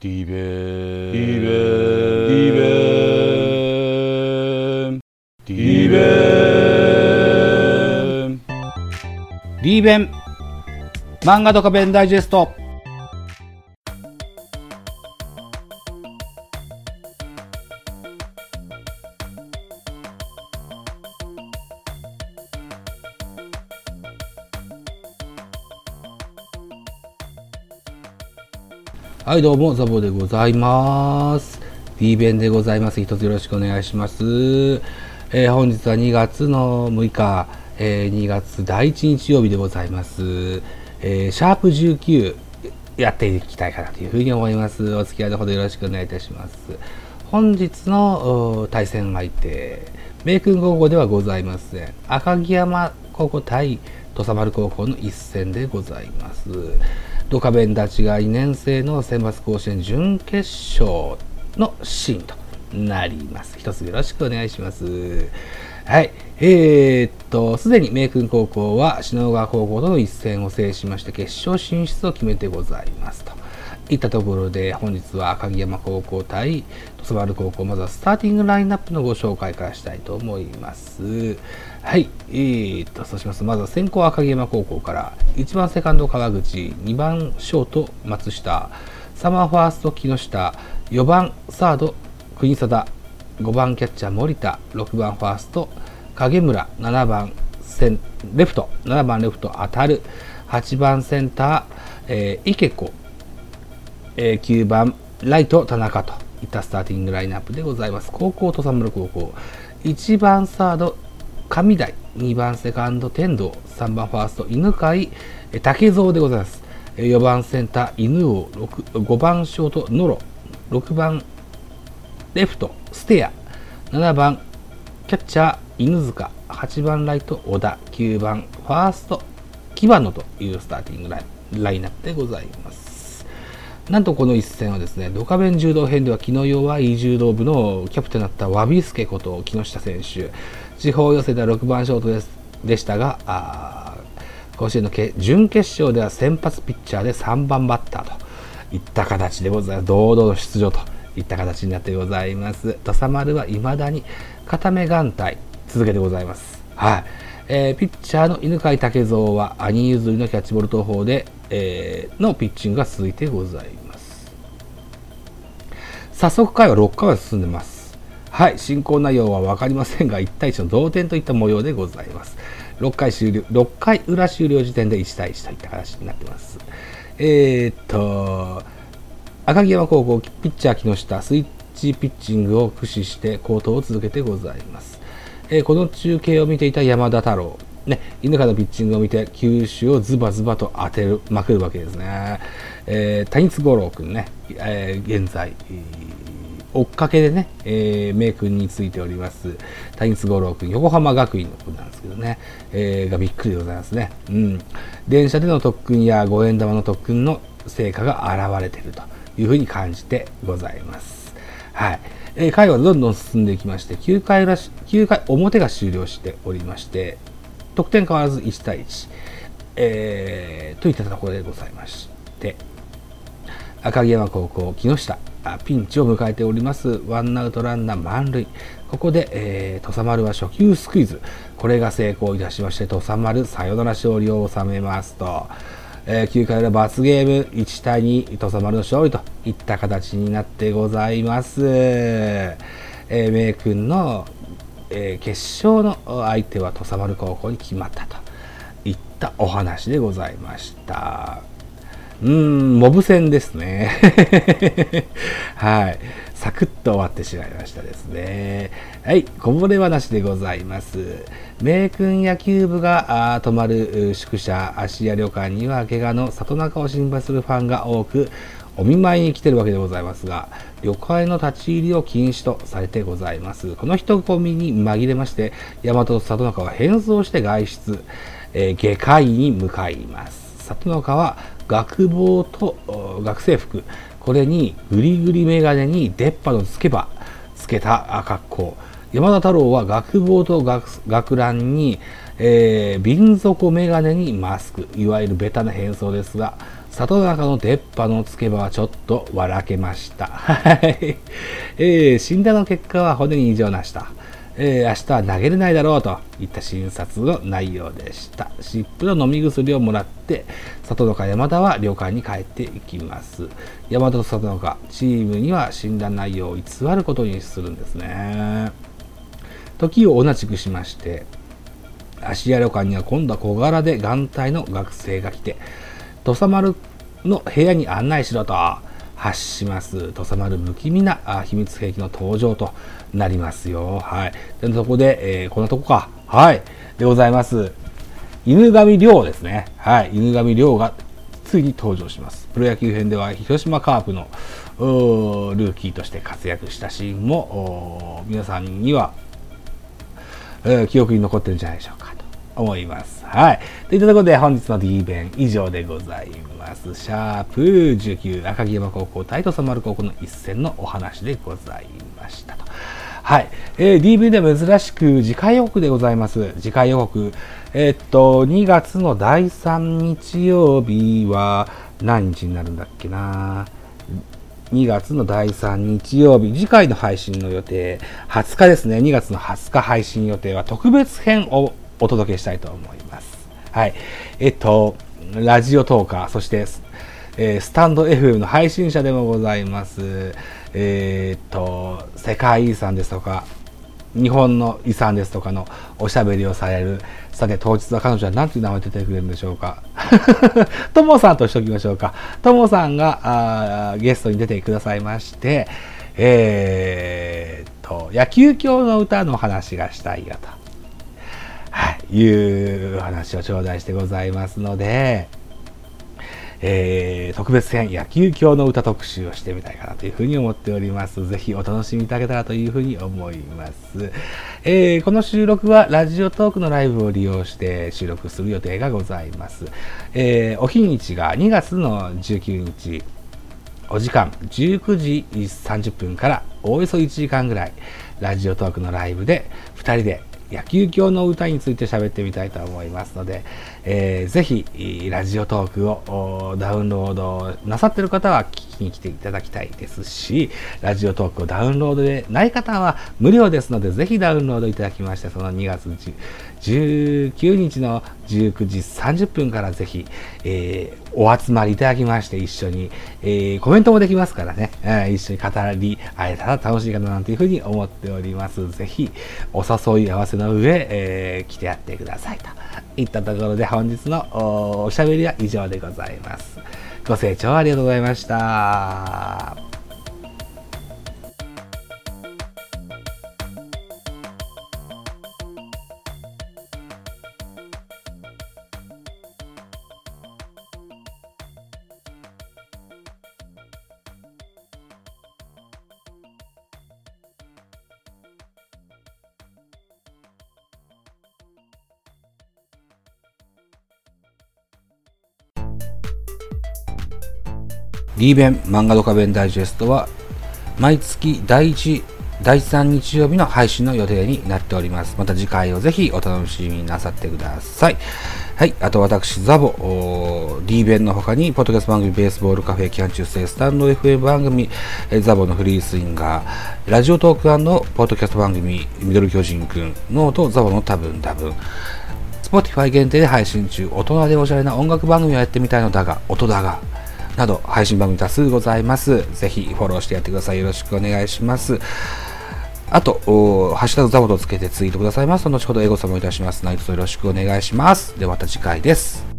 ディベディベディベディベリーベン漫画ドカベンダイジェストはいどうもザボでございます。D 弁でございます。一つよろしくお願いします。えー本日は2月の6日、えー2月第1日曜日でございます。えーシャープ19やっていきたいかなというふうに思います。お付き合いのほどよろしくお願いいたします。本日の対戦相手、名君高校ではございません。赤城山高校対土佐丸高校の一戦でございます。ドカベンたちが2年生の選抜甲子園準決勝のシーンとなります。一つよろしくお願いします。はい。えー、っと、すでに名君高校は篠川高校との一戦を制しまして決勝進出を決めてございますと。いったところで本日は赤城山高校対土佐丸高校まずはスターティングラインナップのご紹介からしたいと思います。はいえー、とそうしますまずは先行赤城山高校から1番セカンド川口2番ショート松下3番ファースト木下4番サード国貞5番キャッチャー森田6番ファースト影村7番センレフト7番レフト当たる8番センター、えー池子えー9番ライト田中といったスターティングラインナップでございます。高校土佐村高校。1番サード上台。2番セカンド天童。3番ファースト犬飼。えー竹蔵でございます。4番センター犬王。5番ショートノロ6番レフトステア。7番キャッチャー犬塚。8番ライト小田。9番ファースト木花野というスターティングラインラインナップでございます。なんとこの一戦はですね、ドカベン柔道編では気の弱い柔道部のキャプテンだったワビスケこと木下選手、地方予選では6番ショートですでしたが、あ甲子園のけ準決勝では先発ピッチャーで3番バッターといった形でございます。堂々の出場といった形になってございます。土佐丸は未だに固め眼帯続けてございます。はい。えーピッチャーの犬飼武蔵は兄譲りのキャッチボール投法で、えーのピッチングが続いてございます。早速回は6回は進んでます。はい、進行内容は分かりませんが、1対1の同点といった模様でございます。6回終了、6回裏終了時点で1対1といった形になってます。えー、っと、赤城山高校ピッチャー木下スイッチピッチングを駆使して好投を続けてございます、えこの中継を見ていた山田太郎ね、犬飼のピッチングを見て球種をズバズバと当てるまくるわけですね、えー谷津五郎君ね、えー現在、えー追っかけでね、えー、名君についております谷津五郎君横浜学院の子なんですけどね、えーがびっくりでございますね、うん、電車での特訓や五円玉の特訓の成果が現れているというふうに感じてございます。はい、えー回はどんどん進んでいきまして9回裏9回表が終了しておりまして得点変わらず1対1、えーといったところでございまして。赤城山高校木下。あピンチを迎えております。ワンアウトランナー満塁。ここで、えー、土佐丸は初球スクイズ。これが成功いたしまして土佐丸サヨナラ勝利を収めますと、えー9回裏罰ゲーム。1対2土佐丸の勝利といった形になってございます、えー、名君の、えー決勝の相手は土佐丸高校に決まったといったお話でございましたうーん、モブ戦ですね。はい。サクッと終わってしまいましたですね。はい。こぼれ話でございます。名君野球部が泊まる宿舎、芦屋旅館には怪我の里中を心配するファンが多く、お見舞いに来てるわけでございますが、旅館への立ち入りを禁止とされてございます。この人混みに紛れまして、大和と里中は変装して外出、えー外科医に向かいます。里中は学帽と学生服これにグリグリメガネに出っ歯のつけ歯つけた格好山田太郎は学帽と学学ランに、えー瓶底メガネにマスクいわゆるベタな変装ですが里中の出っ歯のつけ歯はちょっと笑けました。はい。えー、診断の結果は骨に異常なしと。えー、明日は投げれないだろうといった診察の内容でした。湿布の飲み薬をもらって、里中山田は旅館に帰っていきます。山田と里中、チームには診断内容を偽ることにするんですね。時を同じくしまして、芦屋旅館には今度は小柄で眼帯の学生が来て、土佐丸の部屋に案内しろと発します。土佐丸不気味な秘密兵器の登場となりますよ。はい。でそこで、えー、こんなとこか。はい。でございます。犬神亮ですね。はい。犬神亮がついに登場します。プロ野球編では広島カープのルーキーとして活躍したシーンも皆さんには、えー、記憶に残ってるんじゃないでしょうか。思います。はい。といったところで本日の D 弁以上でございます。シャープ19赤城山高校対土佐丸高校の一戦のお話でございましたと。はい。えー、DV では珍しく次回予告でございます。次回予告。えー、っと、2月の第3日曜日は何日になるんだっけな2月の第3日曜日、次回の配信の予定、20日ですね、2月の20日配信予定は特別編をお届けしたいと思います。はい。えっと、ラジオトーカー、そして、えー、スタンド FM の配信者でもございます。えー、っと、世界遺産ですとか、日本の遺産ですとかのおしゃべりをされる。さて、当日は彼女は何ていう名前出てくれるんでしょうか。ともさんとしときましょうか。ともさんがあゲストに出てくださいまして、えー、っと、野球教の歌の話がしたいよと。い、いう話を頂戴してございますので、えー、特別編野球教の歌特集をしてみたいかなというふうに思っております。ぜひお楽しみいただけたらというふうに思います。えー、この収録はラジオトークのライブを利用して収録する予定がございます。えー、お日にちが2月の19日、お時間19時30分からおおよそ1時間ぐらい、ラジオトークのライブで2人で野球教の歌について喋ってみたいと思いますので、えー、ぜひラジオトークをダウンロードなさってる方は聞きに来ていただきたいですしラジオトークをダウンロードでない方は無料ですのでぜひダウンロードいただきましてその2月19日の19時30分からぜひ、えー、お集まりいただきまして一緒に、えー、コメントもできますからね、えー、一緒に語り合えたら楽しいかななんていうふうに思っております。ぜひお誘い合わせの上、えー、来てやってくださいといったところで本日のおしゃべりは以上でございます。ご清聴ありがとうございました。リーベン漫画ドカベンダイジェストは毎月第1、第3日曜日の配信の予定になっております。また次回をぜひお楽しみなさってください。はい。あと私、ザボ、D 弁の他に、ポッドキャスト番組、ベースボールカフェ、キャン中世、スタンド FM 番組、ザボのフリースインガー、ラジオトークポッドキャスト番組、ミドル巨人くん、ノート、ザボの多分多分、Spotify 限定で配信中、大人でおしゃれな音楽番組をやってみたいのだが、音だが、など配信番組多数ございます。ぜひフォローしてやってください。よろしくお願いします。あと、ハッシュタグザボとつけてツイートくださいますと、後ほどエゴサもいたします。何卒よろしくお願いします。ではまた次回です。